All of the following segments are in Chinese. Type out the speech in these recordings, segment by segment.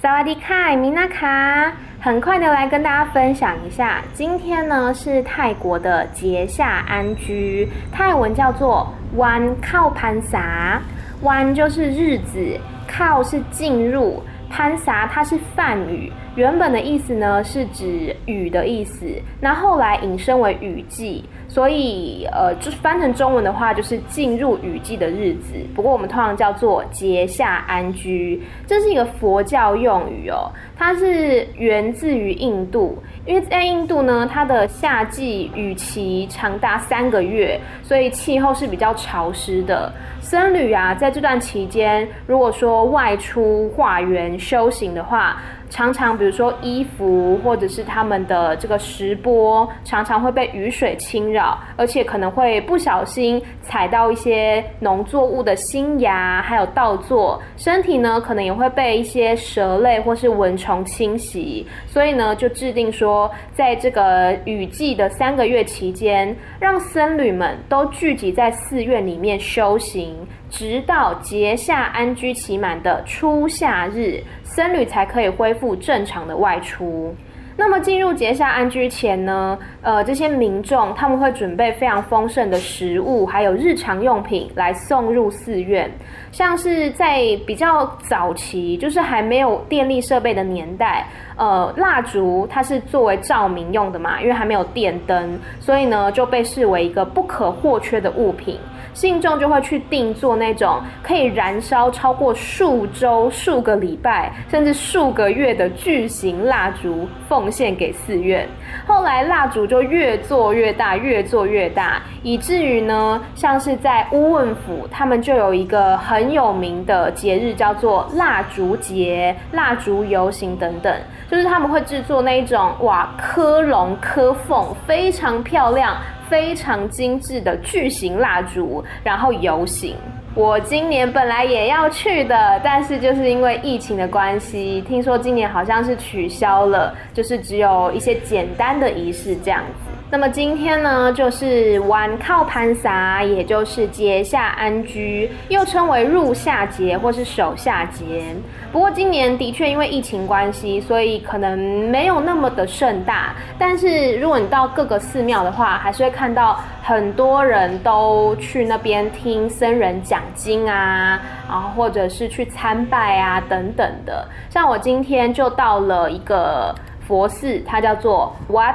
萨瓦迪卡，米娜卡，很快的来跟大家分享一下，今天呢是泰国的节下安居，泰文叫做 one Khao Phansa Wan 就是日子，kaw 是进入，Phansa 它是梵语，原本的意思呢是指雨的意思，那后来引申为雨季。所以，呃，就是翻成中文的话，就是进入雨季的日子。不过，我们通常叫做节夏安居，这是一个佛教用语哦。它是源自于印度，因为在印度呢，它的夏季雨期长达三个月，所以气候是比较潮湿的。僧侣啊，在这段期间，如果说外出化缘修行的话，常常，比比如说衣服或者是他们的这个食钵，常常会被雨水侵扰，而且可能会不小心踩到一些农作物的新芽，还有稻作，身体呢可能也会被一些蛇类或是蚊虫侵袭，所以呢就制定说，在这个雨季的三个月期间，让僧侣们都聚集在寺院里面修行。直到结夏安居期满的初夏日，僧侣才可以恢复正常的外出。那么进入结夏安居前呢，呃，这些民众他们会准备非常丰盛的食物，还有日常用品来送入寺院。像是在比较早期，就是还没有电力设备的年代，呃，蜡烛它是作为照明用的嘛，因为还没有电灯，所以呢就被视为一个不可或缺的物品。信众就会去定做那种可以燃烧超过数周、数个礼拜，甚至数个月的巨型蜡烛，奉献给寺院。后来蜡烛就越做越大，越做越大，以至于呢，像是在乌汶府，他们就有一个很有名的节日，叫做蜡烛节、蜡烛游行等等，就是他们会制作那一种哇，科龙科凤，非常漂亮。非常精致的巨型蜡烛，然后游行。我今年本来也要去的，但是就是因为疫情的关系，听说今年好像是取消了，就是只有一些简单的仪式这样子。那么今天呢，就是 Wan Khao Phansa，也就是结夏安居，又称为入夏节或是守夏节。不过今年的确因为疫情关系，所以可能没有那么的盛大。但是如果你到各个寺庙的话，还是会看到很多人都去那边听僧人讲经啊，然后或者是去参拜啊等等的。像我今天就到了一个佛寺，它叫做 What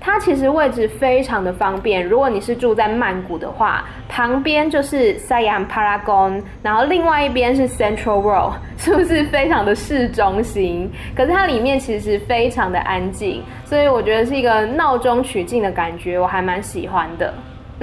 它其实位置非常的方便。如果你是住在曼谷的话，旁边就是 Siam Paragon，然后另外一边是 Central World，是不是非常的市中心？可是它里面其实非常的安静，所以我觉得是一个闹中取静的感觉，我还蛮喜欢的。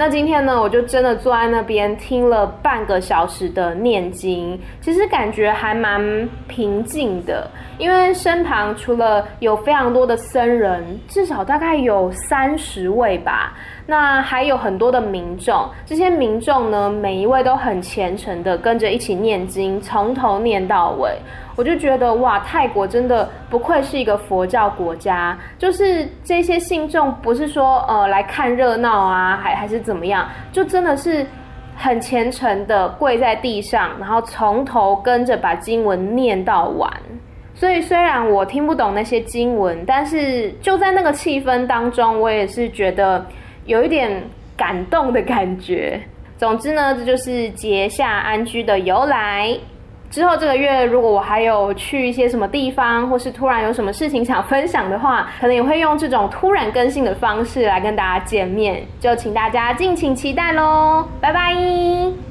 那今天呢，我就真的坐在那边听了半个小时的念经，其实感觉还蛮平静的，因为身旁除了有非常多的僧人，至少大概有三十位吧。那还有很多的民众，这些民众呢，每一位都很虔诚的跟着一起念经，从头念到尾。我就觉得哇，泰国真的不愧是一个佛教国家，就是这些信众不是说呃来看热闹啊，还还是怎么样，就真的是很虔诚的跪在地上，然后从头跟着把经文念到完。所以虽然我听不懂那些经文，但是就在那个气氛当中，我也是觉得。有一点感动的感觉。总之呢，这就是结下安居的由来。之后这个月，如果我还有去一些什么地方，或是突然有什么事情想分享的话，可能也会用这种突然更新的方式来跟大家见面。就请大家敬请期待喽！拜拜。